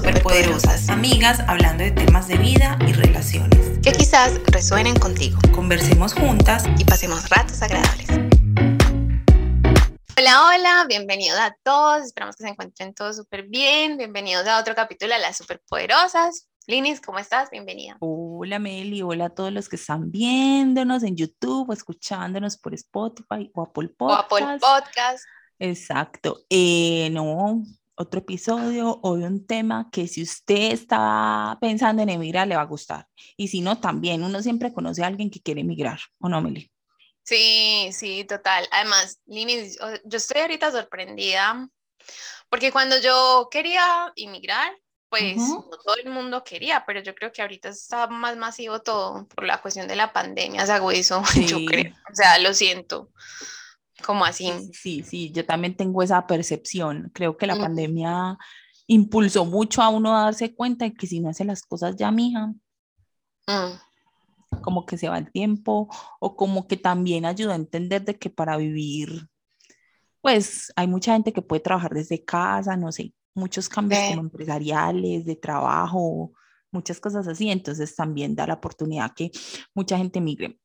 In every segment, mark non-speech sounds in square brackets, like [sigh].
superpoderosas, amigas hablando de temas de vida y relaciones. Que quizás resuenen contigo. Conversemos juntas y pasemos ratos agradables. Hola, hola, bienvenidos a todos. Esperamos que se encuentren todos súper bien. Bienvenidos a otro capítulo de las superpoderosas. Linis, ¿cómo estás? Bienvenida. Hola Meli, hola a todos los que están viéndonos en YouTube o escuchándonos por Spotify o Apple Podcast. O Apple Podcast. Exacto. Eh, no, otro episodio o de un tema que si usted está pensando en emigrar le va a gustar. Y si no, también uno siempre conoce a alguien que quiere emigrar, ¿o no, Meli? Sí, sí, total. Además, Lini, yo estoy ahorita sorprendida porque cuando yo quería emigrar, pues no todo el mundo quería, pero yo creo que ahorita está más masivo todo por la cuestión de la pandemia, se agudizó, [laughs] yo creo. O sea, lo siento. Como así? Sí, sí, yo también tengo esa percepción. Creo que la pandemia impulsó mucho a uno a darse cuenta de que si no hace las cosas ya, mija, mm. como que se va el tiempo, o como que también ayuda a entender de que para vivir, pues hay mucha gente que puede trabajar desde casa, no sé, muchos cambios como empresariales, de trabajo, muchas cosas así, entonces también da la oportunidad que mucha gente migre.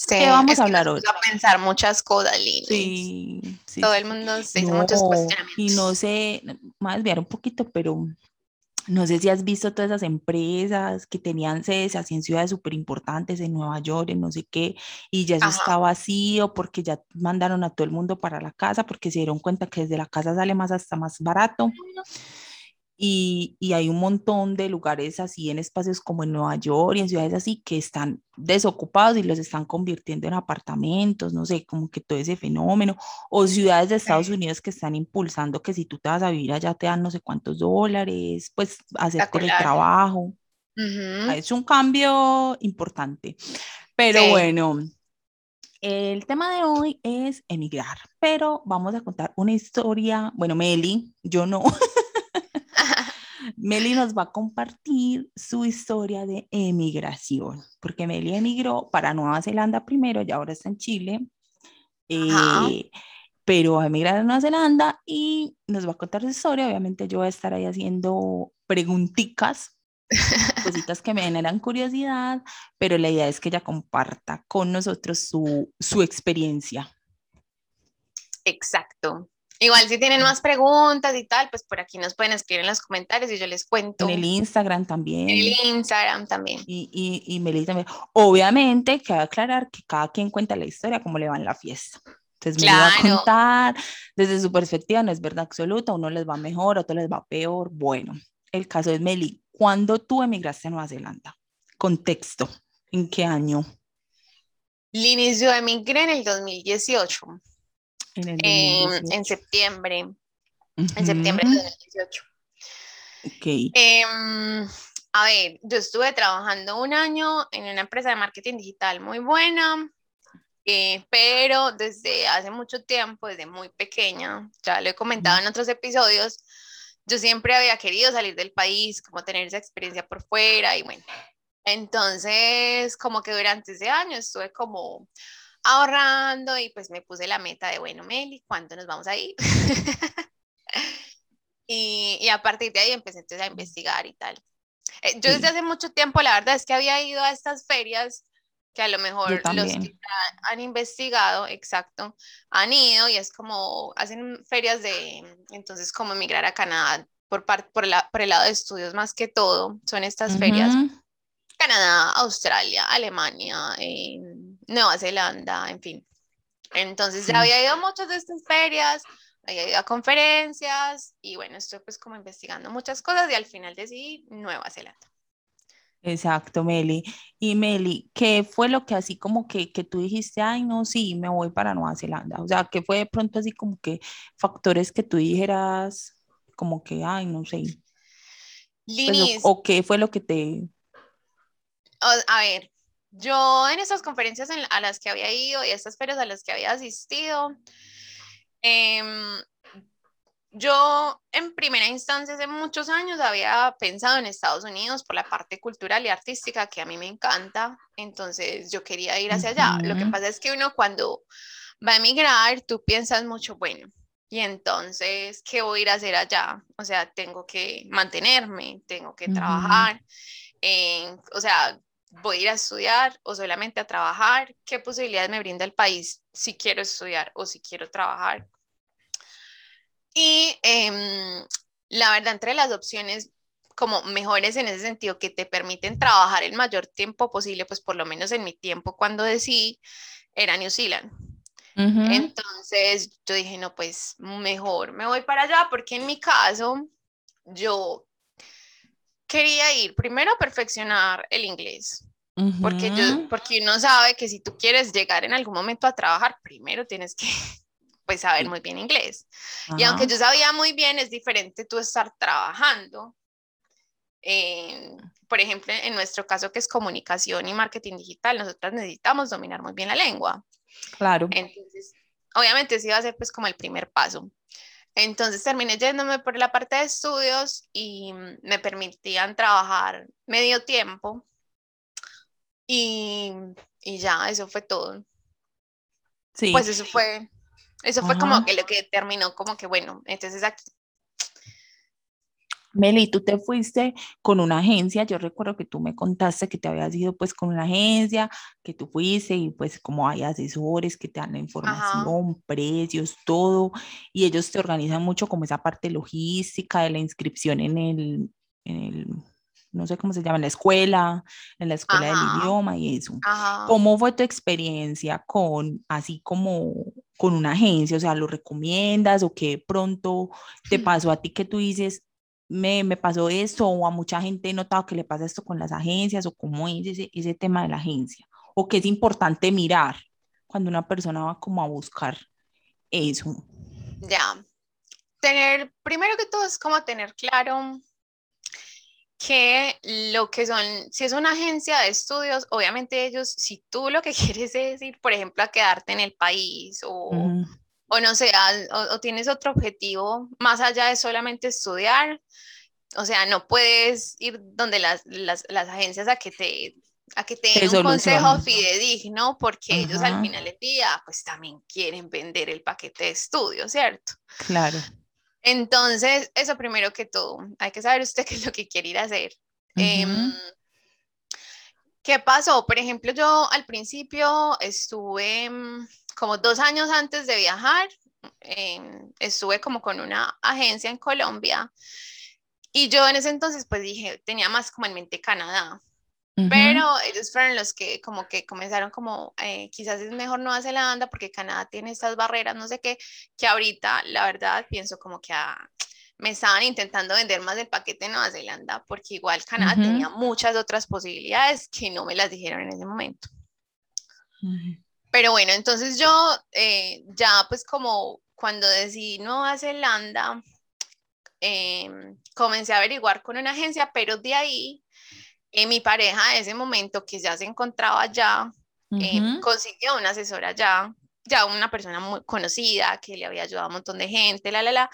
Sí, ¿Qué vamos a hablar hoy? A pensar muchas cosas, Sí, sí, Todo el mundo se no, muchos cuestionamientos. Y no sé, voy a desviar un poquito, pero no sé si has visto todas esas empresas que tenían sedes así en ciudades súper importantes, en Nueva York, en no sé qué, y ya eso está vacío porque ya mandaron a todo el mundo para la casa porque se dieron cuenta que desde la casa sale más hasta más barato. Y, y, hay un montón de lugares así en espacios como en Nueva York y en ciudades así que están desocupados y los están convirtiendo en apartamentos, no sé, como que todo ese fenómeno, o ciudades de Estados Unidos que están impulsando que si tú te vas a vivir allá te dan no sé cuántos dólares, pues hacer el trabajo. Es un cambio importante. Pero bueno, el tema de hoy es emigrar, pero vamos a contar una historia, bueno, Meli, yo no. [laughs] Meli nos va a compartir su historia de emigración, porque Meli emigró para Nueva Zelanda primero y ahora está en Chile, eh, pero emigrado a Nueva Zelanda y nos va a contar su historia. Obviamente yo voy a estar ahí haciendo preguntitas, [laughs] cositas que me generan curiosidad, pero la idea es que ella comparta con nosotros su, su experiencia. Exacto. Igual si tienen más preguntas y tal, pues por aquí nos pueden escribir en los comentarios y yo les cuento. En el Instagram también. En el Instagram también. Y, y, y Meli también. Obviamente, que aclarar que cada quien cuenta la historia como le va en la fiesta. Entonces me va a contar desde su perspectiva, no es verdad absoluta, uno les va mejor, otro les va peor. Bueno, el caso es Meli. ¿Cuándo tú emigraste a Nueva Zelanda? Contexto, ¿en qué año? El inicio emigré en el 2018. En, septiembre. En septiembre de 2018. Ok. Em, a ver, yo estuve trabajando un año en una empresa de marketing digital muy buena, eh, pero desde hace mucho tiempo, desde muy pequeña, ya lo he comentado en otros episodios, yo siempre había querido salir del país, como tener esa experiencia por fuera y bueno. Entonces, como que durante ese año estuve como ahorrando y pues me puse la meta de, bueno, Meli, ¿cuánto nos vamos a ir? [laughs] y, y, a partir de ahí empecé entonces a investigar y tal. Eh, yo desde hace mucho tiempo, la verdad es que había ido a estas ferias que a lo mejor los que han investigado, exacto, han ido y es como, hacen ferias de, entonces, como emigrar a Canadá por, por, la, por el lado de estudios más que todo, son estas ferias. Canadá, Australia, Alemania, Nueva Zelanda, en fin. Entonces ya había ido a muchas de estas ferias, había ido a conferencias y bueno, estoy pues como investigando muchas cosas y al final decidí Nueva Zelanda. Exacto, Meli. Y Meli, ¿qué fue lo que así como que, que tú dijiste, ay, no, sí, me voy para Nueva Zelanda? O sea, ¿qué fue de pronto así como que factores que tú dijeras como que, ay, no sé? Pues, o, qué fue lo que te... a ver, yo en estas conferencias a las que había ido y estas ferias a las que había asistido, em, yo en primera instancia hace muchos años había pensado en Estados Unidos por la parte cultural y artística que a mí me encanta, entonces yo quería ir hacia allá. Lo que pasa es que uno cuando va a emigrar, tú piensas mucho, bueno, y entonces, ¿qué voy a ir a hacer allá? O sea, tengo que mantenerme, tengo que trabajar, o sea, voy a ir a estudiar o solamente a trabajar, qué posibilidades me brinda el país si quiero estudiar o si quiero trabajar. Y em, la verdad, entre las opciones como mejores en ese sentido, que te permiten trabajar el mayor tiempo posible, pues por lo menos en mi tiempo cuando decidí, era New Zealand. Entonces yo dije, no, pues mejor me voy para allá porque en mi caso yo quería ir primero a perfeccionar el inglés. Porque, yo, porque uno sabe que si tú quieres llegar en algún momento a trabajar, primero tienes que [laughs] pues saber muy bien inglés. Y aunque yo sabía muy bien, es diferente tú estar trabajando. por ejemplo, en nuestro caso que es comunicación y marketing digital, nosotros necesitamos dominar muy bien la lengua. Claro. Entonces, obviamente sí iba a ser pues como el primer paso. Entonces terminé yéndome por la parte de estudios y me permitían trabajar medio tiempo y, y ya, eso fue todo. Sí. Pues eso fue, eso fue como que lo que terminó como que bueno, entonces aquí Meli, tú te fuiste con una agencia, yo recuerdo que tú me contaste que te habías ido pues con una agencia, que tú fuiste y pues como hay asesores que te dan la información, precios, todo, y ellos te organizan mucho como esa parte logística de la inscripción en el, en el no sé cómo se llama, en la escuela, en la escuela del idioma y eso. ¿Cómo fue tu experiencia con, así como con una agencia? O sea, ¿lo recomiendas o qué pronto te pasó a ti que tú dices, me, me, pasó esto o a mucha gente he notado que le pasa esto con las agencias o cómo es ese, ese tema de la agencia o que es importante mirar cuando una persona va como a buscar eso. Ya, tener, primero que todo es como tener claro que lo que son, si es una agencia de estudios, obviamente ellos, si tú lo que [laughs] quieres es ir, por ejemplo, a quedarte en el país o, o no sé, o, tienes otro objetivo más allá de solamente estudiar, o sea, no puedes ir donde las, las, las agencias a que te a que te den un consejo fidedigno, porque ellos al final del día, pues también quieren vender el paquete de estudio, ¿cierto? Claro. Entonces, eso primero que todo, hay que saber usted [laughs] qué es lo que quiere ir a hacer. Em, ¿Qué pasó? Por ejemplo, yo al principio estuve mm, como dos años antes de viajar, em, estuve como con una agencia en Colombia y yo en ese entonces pues dije, tenía más como en mente Canadá, pero ellos fueron los que como que comenzaron como, eh, quizás es mejor Nueva Zelanda porque Canadá tiene estas barreras, no sé qué, que ahorita la verdad pienso como que ah, me estaban intentando vender más del paquete de Nueva Zelanda porque igual Canadá tenía muchas otras posibilidades que no me las dijeron en ese momento. Pero bueno, entonces yo eh, ya pues como cuando decidí Nueva Zelanda, em, comencé a averiguar con una agencia, pero de ahí eh, mi pareja en ese momento que ya se encontraba allá, em, consiguió una asesora ya, ya una persona muy conocida que le había ayudado a un montón de gente, la, la, la,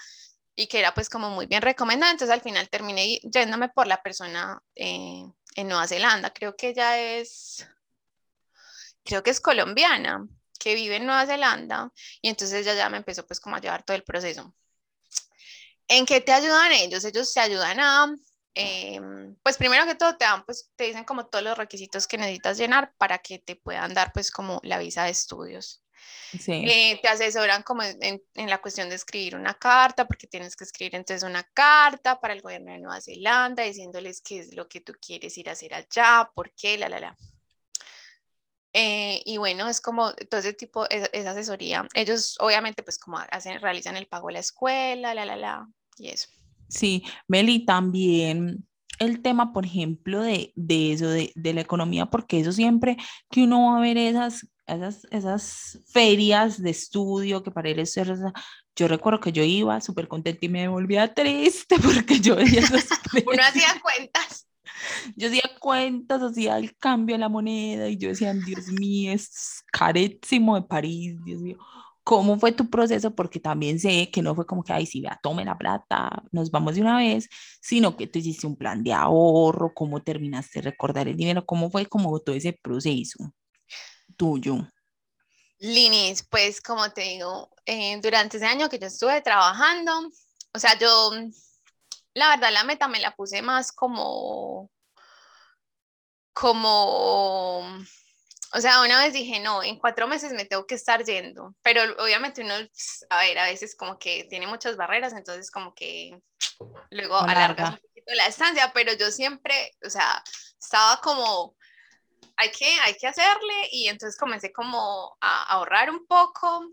y que era pues como muy bien recomendada. Entonces al final terminé yéndome por la persona eh, en Nueva Zelanda. Creo que ella es creo que es colombiana, que vive en Nueva Zelanda, y entonces ella ya me empezó pues como a llevar todo el proceso. ¿En qué te ayudan ellos? Ellos te ayudan a, em, pues primero que todo te dan, pues te dicen como todos los requisitos que necesitas llenar para que te puedan dar pues como la visa de estudios. Sí. Eh, te asesoran como en, en, la cuestión de escribir una carta, porque tienes que escribir entonces una carta para el gobierno de Nueva Zelanda diciéndoles qué es lo que tú quieres ir a hacer allá, por qué, la, la, la. Eh, y bueno, es como todo ese tipo, esa, asesoría. Ellos obviamente pues como hacen, realizan el pago de la escuela, la, la, la, y eso. Sí, Meli, también el tema, por ejemplo, de, de eso, de, de, la economía, porque eso siempre que uno va a ver esas, esas, esas ferias de estudio que para él es yo recuerdo que yo iba súper contenta y me volvía triste [laughs] porque yo veía esas [laughs] Uno hacía cuentas yo hacía cuentas, hacía el cambio de la moneda y yo decía, Dios mío, es carísimo de París, Dios mío. ¿Cómo fue tu proceso? Porque también sé que no fue como que, ay, sí, vea, tome la plata, nos vamos de una vez, sino que tú hiciste un plan de ahorro, cómo terminaste de recordar el dinero, cómo fue como todo ese proceso tuyo. Linis, pues como te digo, eh, durante ese año que yo estuve trabajando, o sea, yo, la verdad, la meta me la puse más como, como, o sea, una vez dije, no, en cuatro meses me tengo que estar yendo, pero obviamente uno, pues, a ver, a veces como que tiene muchas barreras, entonces como que luego alarga un poquito la estancia, pero yo siempre, o sea, estaba como hay que, hay que hacerle y entonces comencé como a ahorrar un poco,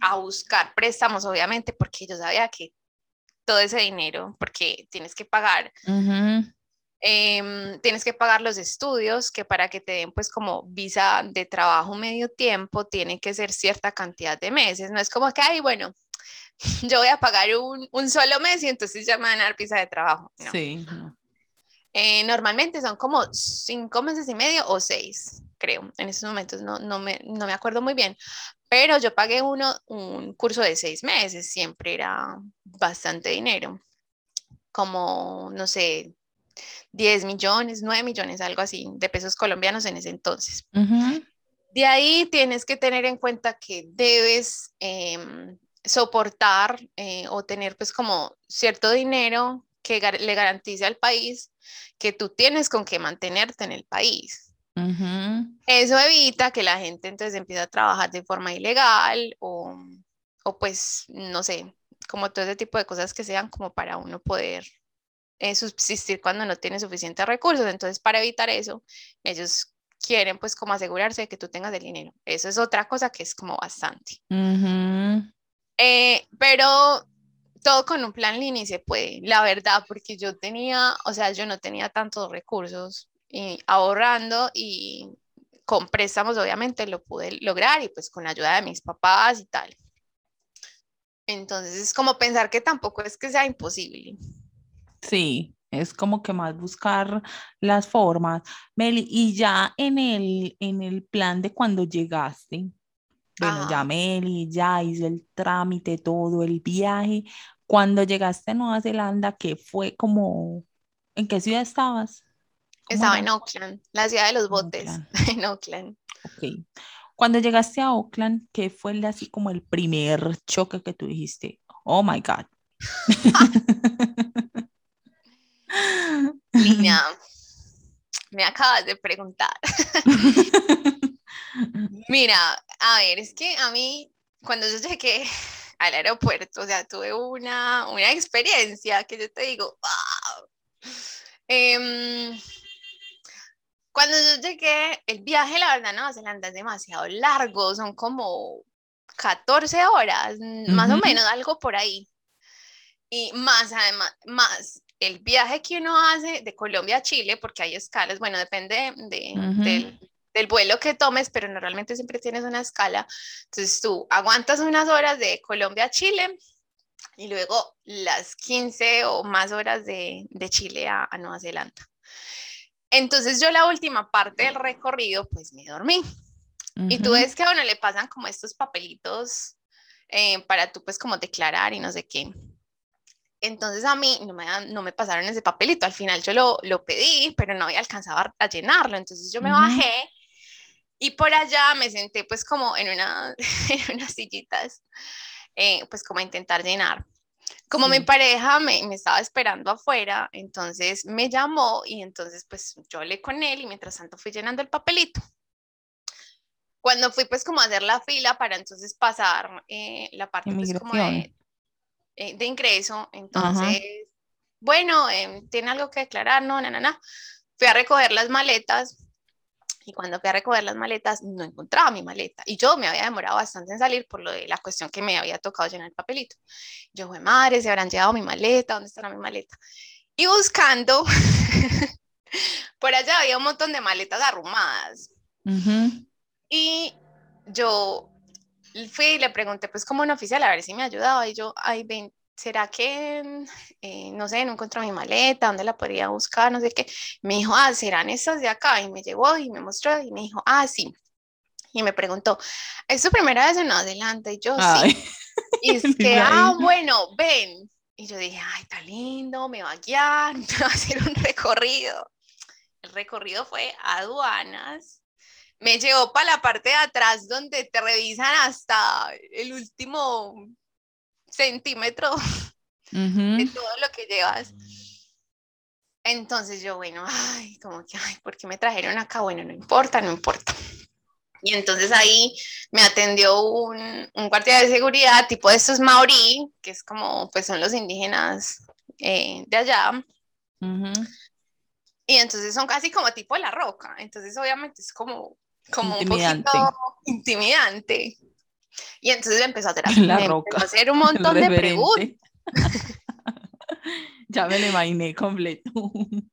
a buscar préstamos, obviamente, porque yo sabía que todo ese dinero, porque tienes que pagar, em, tienes que pagar los estudios, que para que te den pues como visa de trabajo medio tiempo, tiene que ser cierta cantidad de meses, no es como que, ay, bueno, [laughs] yo voy a pagar un, un solo mes y entonces ya me van a dar visa de trabajo. Sí. Eh, normalmente son como cinco meses y medio o seis, creo. En esos momentos no, no, me, no me acuerdo muy bien. Pero yo pagué uno, un curso de seis meses, siempre era bastante dinero. Como, no sé, 10 millones, 9 millones, algo así, de pesos colombianos en ese entonces. De ahí tienes que tener en cuenta que debes em, soportar eh, o tener pues como cierto dinero que le garantice al país que tú tienes con qué mantenerte en el país. Eso evita que la gente entonces empiece a trabajar de forma ilegal o, o, pues, no sé, como todo ese tipo de cosas que sean como para uno poder eh, subsistir cuando no tiene suficientes recursos. Entonces, para evitar eso, ellos quieren pues como asegurarse de que tú tengas el dinero. Eso es otra cosa que es como bastante. Eh, pero todo con un plan Lini se puede, la verdad, porque yo tenía, o sea, yo no tenía tantos recursos y ahorrando y con préstamos obviamente lo pude lograr y pues con la ayuda de mis papás y tal. Entonces es como pensar que tampoco es que sea imposible. Sí, es como que más buscar las formas. Meli, y ya en el, en el plan de cuando llegaste, bueno, ya Meli, ya hice el trámite, todo el viaje. Cuando llegaste a Nueva Zelanda, ¿qué fue como, en qué ciudad estabas? Estaba en Auckland, la ciudad de los botes, [laughs] en Auckland. Ok. Cuando llegaste a Auckland, ¿qué fue el, así como el primer choque que tú dijiste? Oh my God. [laughs] Niña, [laughs] me acabas de preguntar. [laughs] Mira, a ver, es que a mí, cuando yo llegué al aeropuerto, o sea, tuve una, una experiencia que yo te digo, wow. Em, cuando yo llegué, el viaje, la verdad, Nueva Zelanda es demasiado largo, son como 14 horas, más o menos, algo por ahí. Y más, además, más el viaje que uno hace de Colombia a Chile, porque hay escalas, bueno, depende de, del, del vuelo que tomes, pero normalmente siempre tienes una escala. Entonces tú aguantas unas horas de Colombia a Chile y luego las 15 o más horas de, de Chile a, Nueva Zelanda. Entonces yo la última parte del recorrido pues me dormí. Y tú ves que a uno le pasan como estos papelitos eh, para tú pues como declarar y no sé qué. Entonces a mí no me, no me pasaron ese papelito. Al final yo lo, lo pedí, pero no había alcanzado a, llenarlo. Entonces yo me bajé y por allá me senté pues como en, una, [laughs] en unas sillitas, eh, pues como a intentar llenar. Como mi pareja me, me, estaba esperando afuera, entonces me llamó y entonces pues yo hablé con él y mientras tanto fui llenando el papelito. Cuando fui pues como a hacer la fila para entonces pasar eh, la parte pues, como de, de, ingreso, entonces, bueno, ¿tiene algo que declarar? No, no, no, no. Fui a recoger las maletas y cuando fui a recoger las maletas, no encontraba mi maleta. Y yo me había demorado bastante en salir por lo de la cuestión que me había tocado llenar el papelito. Yo, fue madre, se habrán llevado mi maleta, ¿dónde estará mi maleta? Y buscando, [laughs] por allá había un montón de maletas arrumadas. Y yo fui y le pregunté, pues, como un oficial, a ver si me ayudaba. Y yo, ay, ven, ¿será que, eh, no sé, no encontró mi maleta, dónde la podría buscar, no sé qué? Me dijo, ah, serán esas de acá, y me llevó y me mostró, y me dijo, ah, sí. Y me preguntó, ¿es tu primera vez en Nueva Zelanda? Y yo, sí. Y [laughs] es que, ah, bueno, ven. Y yo dije, ay, está lindo, me va a guiar, [laughs] me va a hacer un recorrido. El recorrido fue aduanas, me llevó para la parte de atrás donde te revisan hasta el último centímetro [laughs] de todo lo que llevas. Entonces yo, bueno, ay, como que, ay, ¿por qué me trajeron acá? Bueno, no importa, no importa. Y entonces ahí me atendió un, un guardia de seguridad tipo de estos maorí, que es como, pues son los indígenas eh, de allá. Y entonces son casi como tipo la roca. Entonces obviamente es como, como un poquito intimidante. Y entonces empezó a, hacer, [laughs] la roca. a hacer un montón de preguntas. [laughs] ya me lo imaginé completo. [laughs]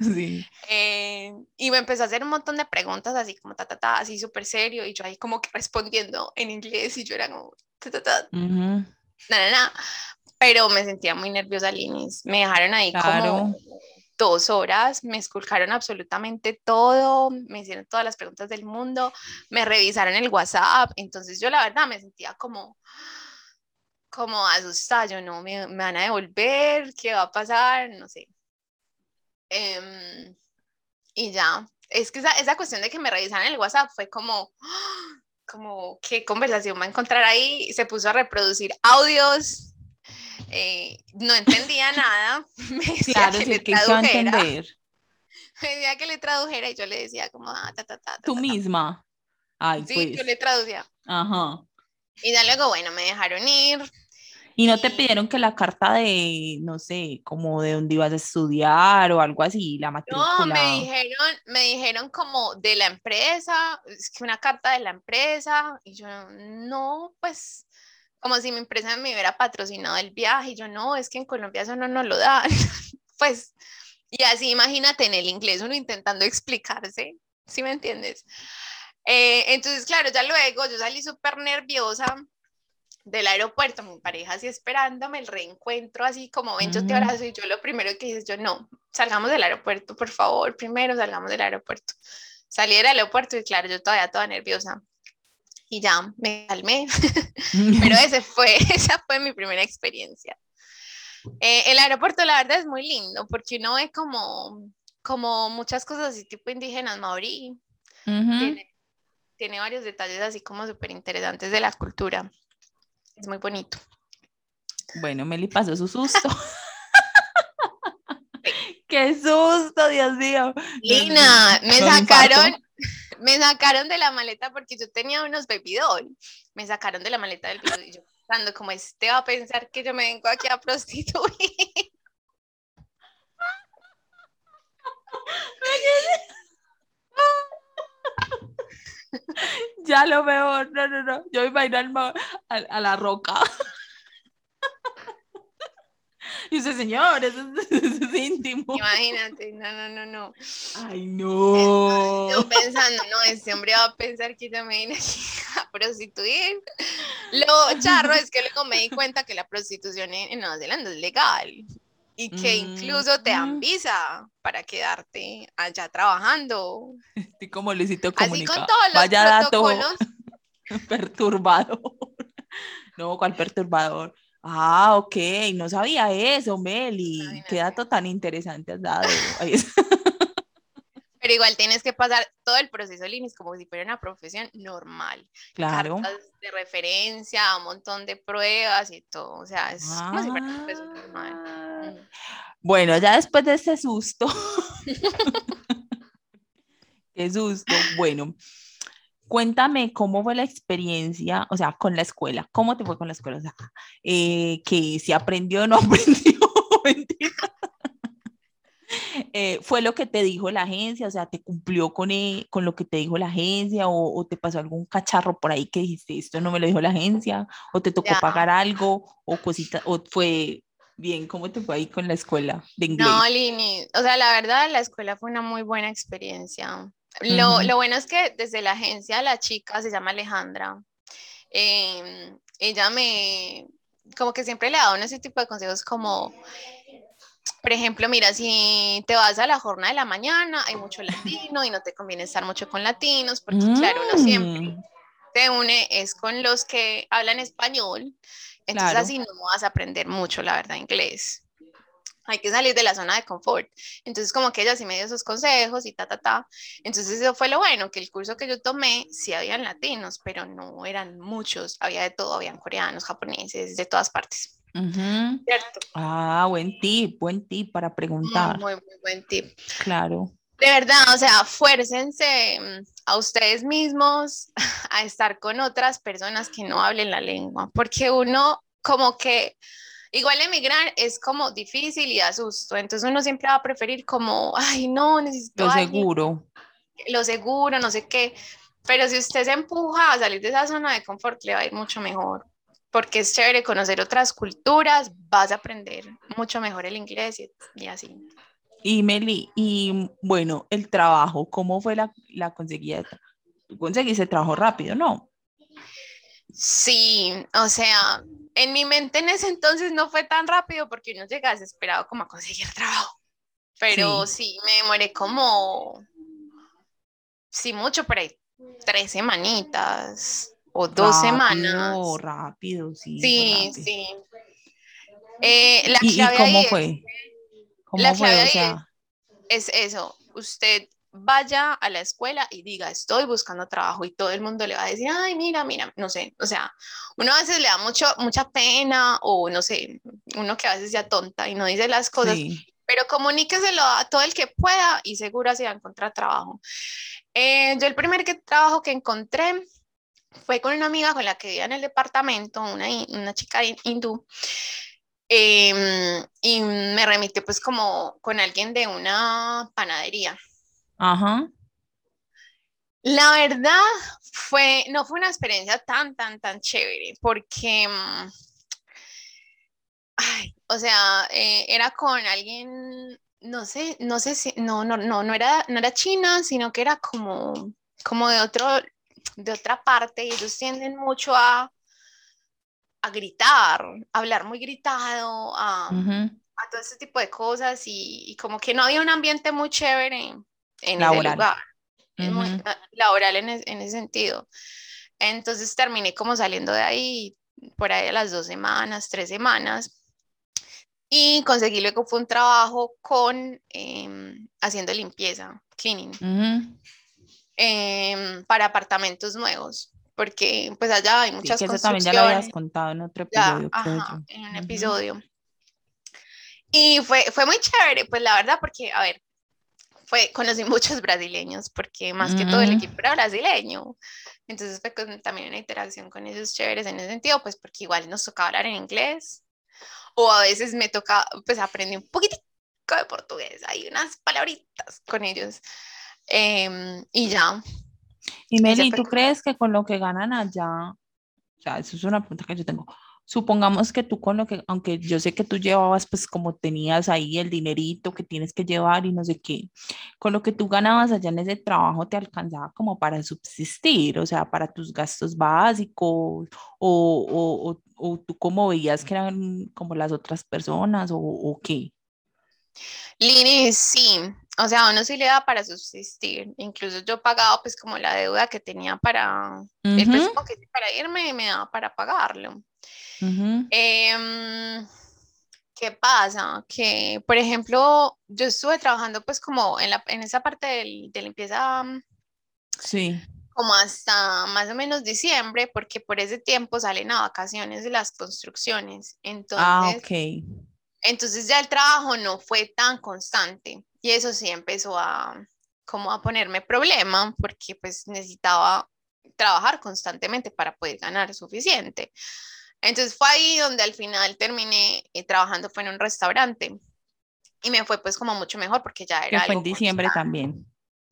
Sí. Eh, y me empezó a hacer un montón de preguntas así como ta, ta, ta, así súper serio. Y yo ahí como que respondiendo en inglés y yo era como ta, ta, ta. Pero me sentía muy nerviosa, Linis. Me dejaron ahí como dos horas, me esculcaron absolutamente todo, me hicieron todas las preguntas del mundo, me revisaron el WhatsApp. Entonces yo la verdad me sentía como como asustada, yo no, me, me, van a devolver, ¿qué va a pasar? No sé. Em, y ya, es que esa, esa, cuestión de que me revisaran el WhatsApp fue como, como, ¿qué conversación va a encontrar ahí? Se puso a reproducir audios, eh, no entendía nada, [laughs] me decía que le tradujera. [laughs] Me decía que le tradujera y yo le decía como, ah, ta, ta, ta, Tú misma. Ay, sí, yo pues. le traducía. Ajá. Y ya luego, bueno, me dejaron ir. ¿Y no te pidieron que la carta de, no sé, como de dónde ibas a estudiar o algo así, la matrícula? No, me dijeron, me dijeron como de la empresa, es que una carta de la empresa, y yo, no, pues, como si mi empresa me hubiera patrocinado el viaje, y yo, no, es que en Colombia eso no nos lo dan, [laughs] pues, y así imagínate en el inglés uno intentando explicarse, ¿sí me entiendes? Eh, entonces, claro, ya luego yo salí súper nerviosa del aeropuerto, mi pareja así esperándome, el reencuentro así como ven, yo te abrazo y yo lo primero que dije, yo no, salgamos del aeropuerto, por favor, primero salgamos del aeropuerto. Salí del aeropuerto y claro, yo todavía toda nerviosa. Y ya, me calmé. [laughs] [laughs] Pero ese fue, [laughs] esa fue mi primera experiencia. Eh, el aeropuerto, la verdad, es muy lindo porque uno ve como, como muchas cosas así, tipo indígenas maorí tiene varios detalles así como súper interesantes de la cultura. Es muy bonito. Bueno, Meli pasó su susto. ¡Qué susto, Dios mío! Lina, me sacaron, me sacaron de la maleta porque yo tenía unos baby Me sacaron de la maleta del video y yo pensando como este va a pensar que yo me vengo aquí a prostituir. [laughs] ya lo veo, no, no, no, yo a ir a, a la roca. [laughs] [laughs] Y dice, señor, eso, es [laughs] [laughs] íntimo. Imagínate, no, no, no, no. Ay, no. Yo pensando, no, ese hombre va a pensar que yo me vine aquí a prostituir. Lo charro es que luego me di cuenta que la prostitución en Nueva Zelanda es legal y que incluso te dan visa para quedarte allá trabajando. Y como Luisito Comunica. Así con todos los Vaya dato perturbador. No, ¿cuál perturbador? Ah, ok, no sabía eso, Meli. Qué dato tan interesante has dado. [laughs] [laughs] Pero igual tienes que pasar todo el proceso LINIS como si fuera una profesión normal. Claro. Cartas de referencia, un montón de pruebas y todo. O sea, es como si fuera una profesión normal. Ah. Bueno, ya después de ese susto. [laughs] Qué susto. Bueno, cuéntame cómo fue la experiencia, o sea, con la escuela. ¿Cómo te fue con la escuela? O sea, eh, que si aprendió o [laughs] no aprendió. [laughs] Eh, ¿Fue lo que te dijo la agencia? O sea, ¿te cumplió con, eh, con lo que te dijo la agencia? O, te pasó algún cacharro por ahí que dijiste, esto no me lo dijo la agencia? ¿O te tocó pagar algo? ¿O cosita? ¿O fue bien? ¿Cómo te fue ahí con la escuela de inglés? No, Lini, o sea, la verdad, la escuela fue una muy buena experiencia. Lo, lo bueno es que desde la agencia la chica se llama Alejandra. Em, ella me, como que siempre le ha dado ese tipo de consejos como por ejemplo, mira, si te vas a la jornada de la mañana, hay mucho latino y no te conviene estar mucho con latinos, porque claro, uno siempre mm. se une es con los que hablan español, entonces así no vas a aprender mucho, la verdad, inglés. Hay que salir de la zona de confort. Entonces, como que ella sí me dio esos consejos y ta, ta, ta. Entonces, eso fue lo bueno, que el curso que yo tomé, sí habían latinos, pero no eran muchos, había de todo, habían coreanos, japoneses, de todas partes. ¿Cierto? Ah, buen tip, buen tip para preguntar. Muy, muy, buen tip. Claro. De verdad, o sea, fuércense mm, a ustedes mismos [laughs] a estar con otras personas que no hablen la lengua, porque uno como que Igual emigrar es como difícil y asusto, entonces uno siempre va a preferir como, ay, no, necesito... Lo seguro. Lo seguro, no sé qué, pero si usted se empuja a salir de esa zona de confort, le va a ir mucho mejor, porque es chévere conocer otras culturas, vas a aprender mucho mejor el inglés y, así. Y Meli, y bueno, el trabajo, ¿cómo fue la, la conseguida? Tú conseguiste trabajo rápido, ¿no? Sí, o sea, en mi mente en ese entonces no fue tan rápido porque uno llega desesperado como a conseguir trabajo. Pero sí, me demoré como, sí, mucho, por ahí, tres semanitas o dos semanas. Rápido, sí. Sí, sí. Eh, la ¿Y, cómo fue? ¿Cómo la fue? es eso, usted vaya a la escuela y diga, estoy buscando trabajo y todo el mundo le va a decir, ay, mira, mira, no sé, o sea, uno a veces le da mucho, mucha pena o no sé, uno que a veces ya tonta y no dice las cosas, pero comuníqueselo a todo el que pueda y seguro se va a encontrar trabajo. Eh, yo el primer que, trabajo que encontré fue con una amiga con la que vivía en el departamento, una, una chica hindú. Em, y me remite pues como con alguien de una panadería Ajá. La verdad fue, no fue una experiencia tan, tan, tan chévere, porque, mm, ay, o sea, eh, era con alguien, no sé, no sé si, no, no, no, no era, no era china, sino que era como, como de otro, de otra parte, y ellos tienden mucho a, a gritar, a hablar muy gritado, a, a todo ese tipo de cosas, y, y, como que no había un ambiente muy chévere en laboral. ese lugar. Ah, laboral en, en, ese sentido. Entonces terminé como saliendo de ahí por ahí a las dos semanas, tres semanas. Y conseguí luego fue un trabajo con em, haciendo limpieza, cleaning, em, para apartamentos nuevos, porque pues allá hay muchas sí, que eso también ya lo habías contado en otro episodio. en un episodio. Y fue, fue muy chévere, pues la verdad, porque, a ver, fue, conocí [laughs] muchos brasileños, porque más que todo el equipo era brasileño. Entonces fue también una interacción con esos chéveres en ese sentido, pues porque igual nos tocaba hablar en inglés, o a veces me toca, pues aprendí un poquitico de portugués, hay unas palabritas con ellos, em, y ya. Y Meli, ¿tú crees que con lo que ganan allá, o sea, eso es una pregunta que yo tengo, supongamos que tú con lo que, aunque yo sé que tú llevabas, pues como tenías ahí el dinerito que tienes que llevar y no sé qué, con lo que tú ganabas allá en ese trabajo te alcanzaba como para subsistir, o sea, para tus gastos básicos, o, o, o, tú como veías que eran como las otras personas, o, o qué. Lini, sí, o sea, uno sí le da para subsistir. Incluso yo pagaba pues como la deuda que tenía para, el préstamo que para irme, me daba para pagarlo. Em, ¿Qué pasa? Que, por ejemplo, yo estuve trabajando pues como en, la, en esa parte de, de limpieza. Sí. Como hasta más o menos diciembre, porque por ese tiempo salen a vacaciones de las construcciones. Ah, entonces, ah, ok. Entonces ya el trabajo no fue tan constante y eso sí empezó a como a ponerme problema porque pues necesitaba trabajar constantemente para poder ganar suficiente. Entonces fue ahí donde al final terminé eh, trabajando, fue en un restaurante y me fue pues como mucho mejor porque ya era... Que fue en diciembre también,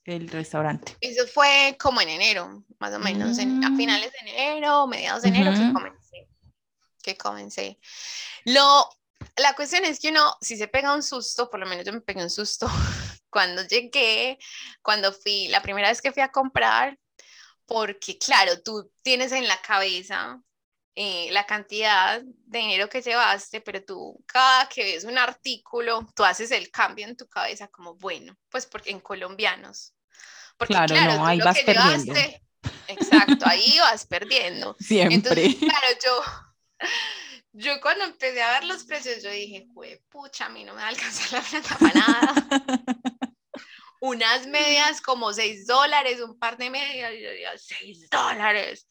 el restaurante. Eso fue como en enero, más o menos, en, a mm. finales de enero, mediados de enero que comencé. Que comencé. Lo, la cuestión es que uno, si se pega un susto, por lo menos yo me pegué un susto [laughs] cuando llegué, cuando fui, la primera vez que fui a comprar, porque claro, tú tienes en la cabeza eh, la cantidad de dinero que llevaste, pero tú cada que ves un artículo, tú haces el cambio en tu cabeza como, bueno, pues porque en colombianos. Porque claro, no, ahí vas perdiendo. exacto, ahí vas perdiendo. [laughs] Siempre. Entonces, claro, yo, [laughs] yo cuando empecé a ver los precios, yo dije, pucha, a mí no me alcanza la plata para nada. [laughs] Unas medias como 6 dólares, un par de medias, y yo digo, 6 dólares.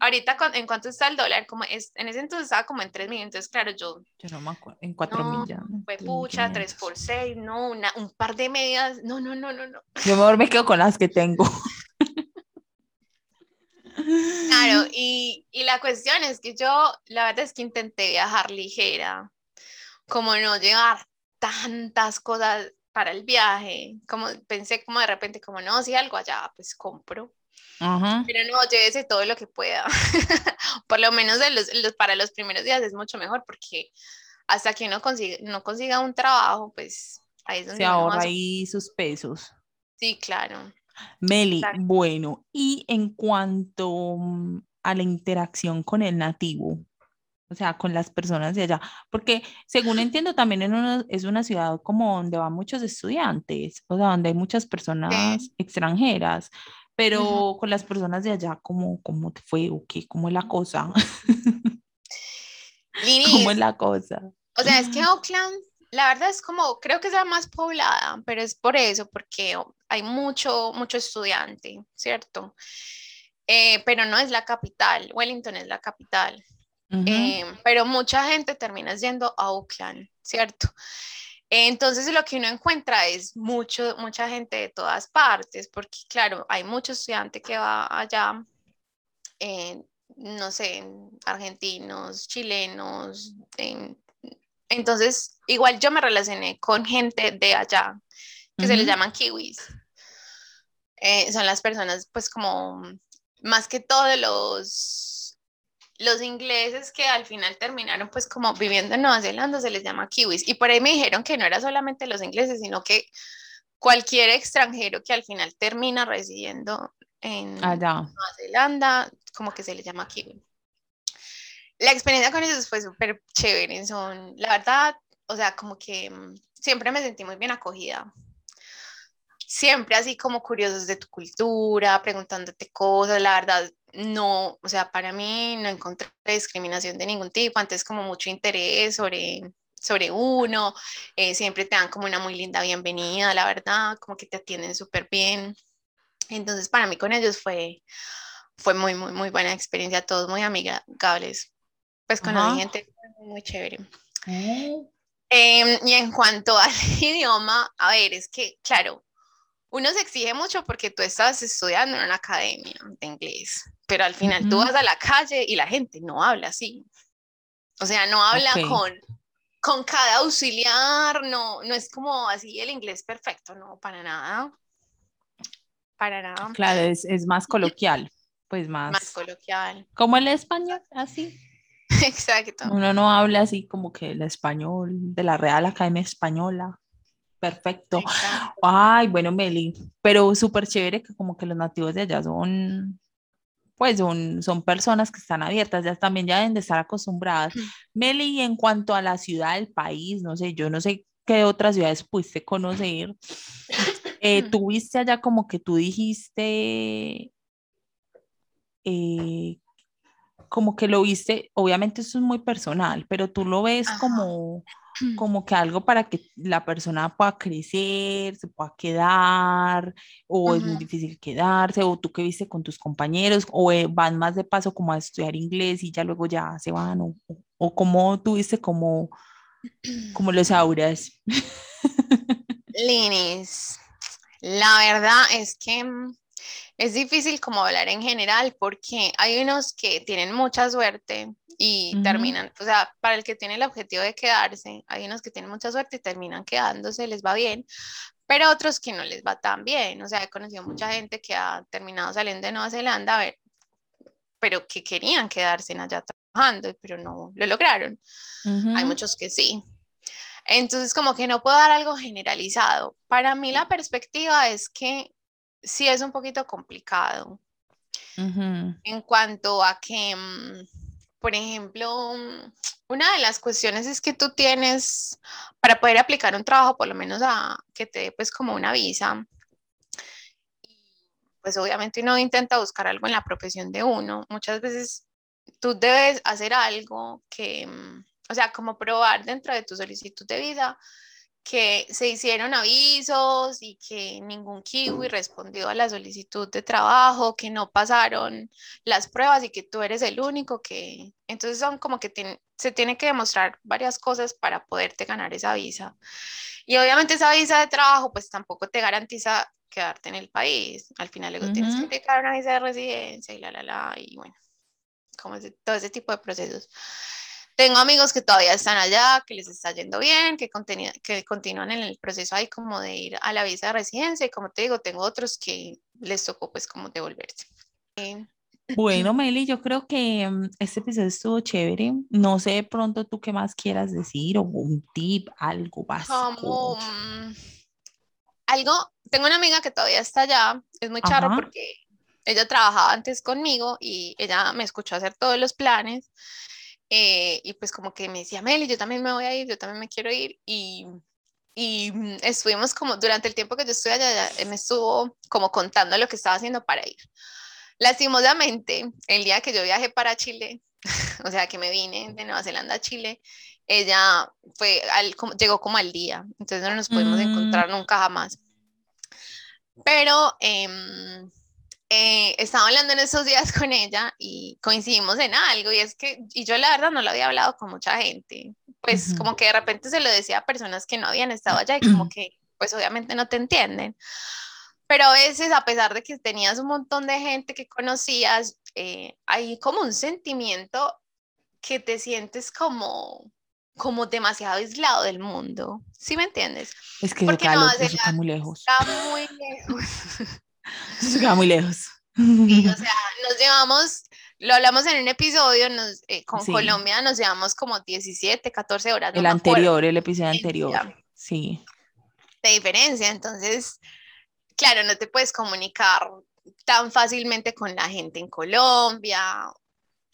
Ahorita, ¿en cuánto está el dólar? Como es, en ese entonces estaba como en 3 mil, entonces claro, yo... Yo no me acuerdo, en 4 no, mil ya. Fue pucha, 3 por 6, no, una, un par de medias, no, no, no, no, no. Yo mejor me quedo con las que tengo. Claro, [laughs] y, y, la cuestión es que yo, la verdad es que intenté viajar ligera, como no llevar tantas cosas para el viaje, como pensé como de repente, como no, si algo allá, pues compro. Pero no, llévese todo lo que pueda. [laughs] Por lo menos de los, los, para los primeros días es mucho mejor porque hasta que uno consiga, no consiga un trabajo, pues ahí es donde se ahorra ahí sus pesos. Sí, claro. Meli, bueno, y en cuanto mm, a la interacción con el nativo, o sea, con las personas de allá, porque según entiendo también en es una ciudad como donde van muchos estudiantes, o sea, donde hay muchas personas extranjeras, pero con las personas de allá, ¿cómo, cómo te fue o qué? ¿Cómo es la cosa? [laughs] ¿Cómo es la cosa? O sea, es que Oakland, la verdad es como, creo que es la más poblada, pero es por eso, porque hay mucho, mucho estudiante, ¿cierto? Eh, pero no es la capital, Wellington es la capital. Eh, pero mucha gente termina yendo a Oakland, ¿cierto? Entonces lo que uno encuentra es mucho, mucha gente de todas partes, porque claro, hay mucho estudiante que va allá, no sé, argentinos, chilenos. entonces, igual yo me relacioné con gente de allá, que se les llaman kiwis. Eh, son las personas, pues como, más que todos los los ingleses que al final terminaron pues como viviendo en Nueva Zelanda se les llama kiwis. Y por ahí me dijeron que no era solamente los ingleses, sino que cualquier extranjero que al final termina residiendo en Nueva Zelanda, como que se les llama kiwi. La experiencia con ellos fue súper chévere, son, la verdad, o sea, como que mm, siempre me sentí muy bien acogida. Siempre así como curiosos de tu cultura, preguntándote cosas, la verdad, no, o sea, para mí no encontré discriminación de ningún tipo, antes como mucho interés sobre, sobre uno, eh, siempre te dan como una muy linda bienvenida, la verdad, como que te atienden súper bien. Entonces, para mí con ellos fue, fue muy, muy, muy buena experiencia, todos muy amigables, pues con la gente muy chévere. Oh. Em, y en cuanto [laughs] al idioma, a ver, es que, claro, uno se exige mucho porque tú estás estudiando en una academia de inglés, pero al final tú vas a la calle y la gente no habla así. O sea, no habla con, con cada auxiliar, no, no es como así el inglés perfecto, no, para nada. Para nada. Claro, es, es más coloquial, pues más. Más coloquial. Como el español, así. [laughs] Exacto. Uno no habla así como que el español de la Real Academia Española. Perfecto. Ay, bueno, Meli, pero súper chévere que como que los nativos de allá son, pues son, son personas que están abiertas, ya también ya deben de estar acostumbradas. Meli, en cuanto a la ciudad, del país, no sé, yo no sé qué otras ciudades pudiste conocer. Eh, [laughs] Tuviste allá como que tú dijiste, eh, como que lo viste, obviamente eso es muy personal, pero tú lo ves como como que algo para que la persona pueda crecer, se pueda quedar, o es muy difícil quedarse, o tú que viste con tus compañeros, o eh, van más de paso como a estudiar inglés y ya luego ya se van, o, o, como tuviste como, como los [clears throat] auras. [laughs] Linis, la verdad es que mm, es difícil como hablar en general porque hay unos que tienen mucha suerte y terminan, o sea, para el que tiene el objetivo de quedarse, hay unos que tienen mucha suerte y terminan quedándose, les va bien, pero otros que no les va tan bien, o sea, he conocido mucha gente que ha terminado saliendo de Nueva Zelanda, a ver, pero que querían quedarse allá trabajando, pero no lo lograron. Hay muchos que sí. Entonces, como que no puedo dar algo generalizado. Para mí la perspectiva es que sí es un poquito complicado en cuanto a que mm, por ejemplo, mm, una de las cuestiones es que tú tienes, para poder aplicar un trabajo, por lo menos a que te dé pues como una visa, pues obviamente uno intenta buscar algo en la profesión de uno. Muchas veces tú debes hacer algo que, mm, o sea, como probar dentro de tu solicitud de visa que se hicieron avisos y que ningún kiwi respondió a la solicitud de trabajo, que no pasaron las pruebas y que tú eres el único que... Entonces son como que se tiene que demostrar varias cosas para poderte ganar esa visa. Y obviamente esa visa de trabajo pues tampoco te garantiza quedarte en el país. Al final luego tienes que aplicar una visa de residencia y la, la, la, y bueno, como todo ese tipo de procesos. Tengo amigos que todavía están allá, que les está yendo bien, que, que continúan en el proceso ahí como de ir a la visa de residencia y como te digo, tengo otros que les tocó pues como devolverse. Bueno, [clears throat] Meli, yo creo que mm, este episodio estuvo chévere. No sé de pronto tú qué más quieras decir o un tip, algo básico. Mm, algo, tengo una amiga que todavía está allá, es muy charro porque ella trabajaba antes conmigo y ella me escuchó hacer todos los planes eh, y pues como que me decía, Meli, yo también me voy a ir, yo también me quiero ir. Y, y mm, estuvimos como, durante el tiempo que yo estuve allá, me estuvo como contando lo que estaba haciendo para ir. Lastimosamente, el día que yo viajé para Chile, [laughs] o sea, que me vine de Nueva Zelanda a Chile, ella fue al, llegó como al día, entonces no nos pudimos mm. encontrar nunca jamás. Pero em, eh, estaba hablando en esos días [laughs] con ella y coincidimos en algo y es que, y yo la verdad no lo había hablado con mucha gente, pues como que de repente se lo decía a personas que no habían estado allá y como [clears throat] que pues obviamente no te entienden. Pero a veces, a pesar de que tenías un montón de gente que conocías, eh, hay como un sentimiento que te sientes como, como demasiado aislado del mundo. ¿Sí me entiendes? Es que Porque no, está muy lejos. Está muy lejos. [laughs] [laughs] Se queda muy lejos. Sí, o [laughs] sea, nos llevamos, lo hablamos en un episodio, nos, eh, con Colombia nos llevamos como 17, 14 horas. el anterior, el episodio anterior. Sí. De diferencia, entonces, claro, no te puedes comunicar tan fácilmente con la gente en Colombia.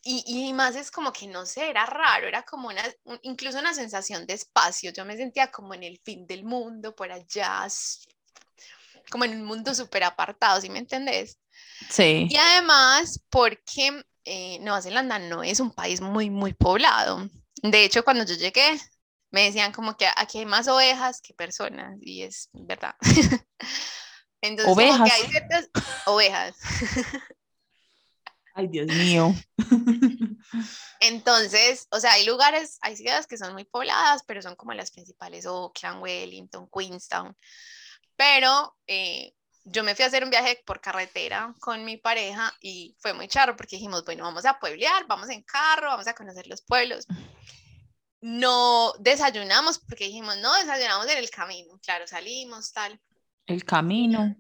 Y, y más es como que no sé, era raro, era como una, incluso una sensación de espacio. Yo me sentía como en el fin del mundo, por allá, como en un mundo súper apartado, ¿sí me entendés? Sí. Y además porque eh, Nueva Zelanda no es un país muy, muy poblado. De hecho, cuando yo llegué, me decían como que aquí hay más ovejas que personas, y es verdad. [laughs] Entonces, ovejas. Como que hay ciertas ovejas. [laughs] Ay, Dios mío. [laughs] Entonces, o sea, hay lugares, hay ciudades que son muy pobladas, pero son como las principales, Oakland, Wellington, Queenstown. Pero eh, yo me fui a hacer un viaje por carretera con mi pareja y fue muy charro porque dijimos, bueno, vamos a pueblear, vamos en carro, vamos a conocer los pueblos. No desayunamos porque dijimos, no, desayunamos en el camino. Claro, salimos, tal. El camino.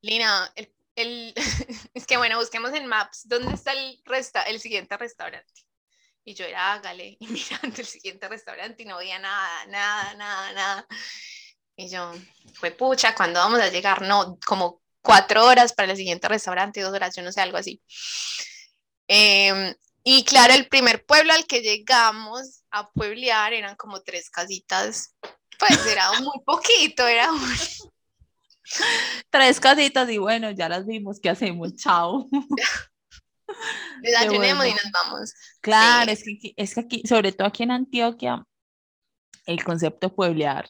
Lina, el, el [laughs] es que bueno, busquemos en Maps dónde está el, resta el siguiente restaurante. Y yo era, hágale, [laughs] y mirando el siguiente restaurante y no veía nada, nada, nada, nada. Y yo, fue pucha, ¿cuándo vamos a llegar? No, como cuatro horas para el siguiente restaurante, dos horas, yo no sé, algo así. Em, y claro, el primer pueblo al que llegamos a pueblear eran como tres casitas, pues era [laughs] muy poquito, era un... Tres casitas y bueno, ya las vimos, ¿qué hacemos? Chao. [laughs] Desayunemos y nos vamos. Claro, es, que, es que aquí, sobre todo aquí en Antioquia, el concepto de pueblear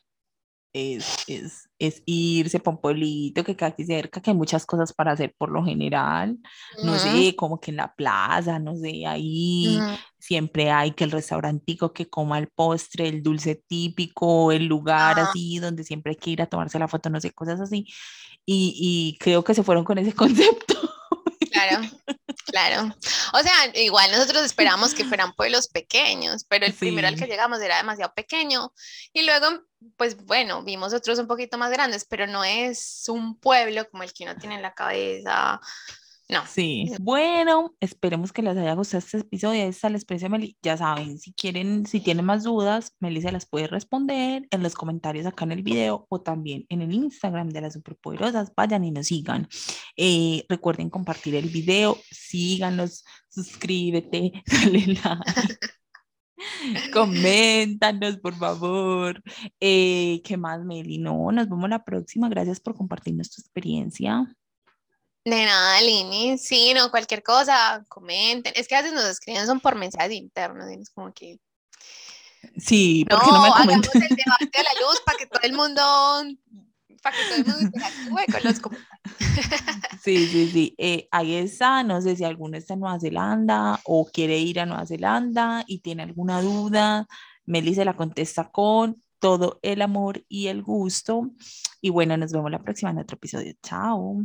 es, es, es, irse para un pueblito que casi cerca, que hay muchas cosas para hacer por lo general, no sé, como que en la plaza, no sé, ahí siempre hay que el restaurantico que coma el postre, el dulce típico, el lugar ah. así donde siempre hay que ir a tomarse la foto, no sé, cosas así, y, y creo que se fueron con ese [laughs] concepto. Claro, claro. O sea, igual nosotros esperamos que fueran pueblos pequeños, pero el primero al que llegamos era demasiado pequeño. Y luego, pues bueno, vimos otros un poquito más grandes, pero no es un pueblo como el que uno tiene en la cabeza. No. Sí. Bueno, esperemos que les haya gustado este episodio. Esta les experiencia Meli. Ya saben, si quieren, si tienen más dudas, Meli se las puede responder en los comentarios acá en el video o también en el Instagram de las superpoderosas. Vayan y nos sigan. Eh, recuerden compartir el video, síganos, suscríbete, [laughs] dale like. Coméntanos, por favor. Eh, ¿Qué más, Meli? No, nos vemos la próxima. Gracias por compartirnos tu experiencia. De nada, Lini. Sí, no, cualquier cosa, comenten. Es que a veces nos escriben son por mensajes internos. es como que. Sí, porque no, no me comentan. Hagamos el debate de la luz para que todo el mundo. Para que todo el mundo interactúe con los comentarios. Sí, sí, sí. Eh, ahí está. No sé si alguno está en Nueva Zelanda o quiere ir a Nueva Zelanda y tiene alguna duda. Meli se la contesta con todo el amor y el gusto. Y bueno, nos vemos la próxima en otro episodio. Chao.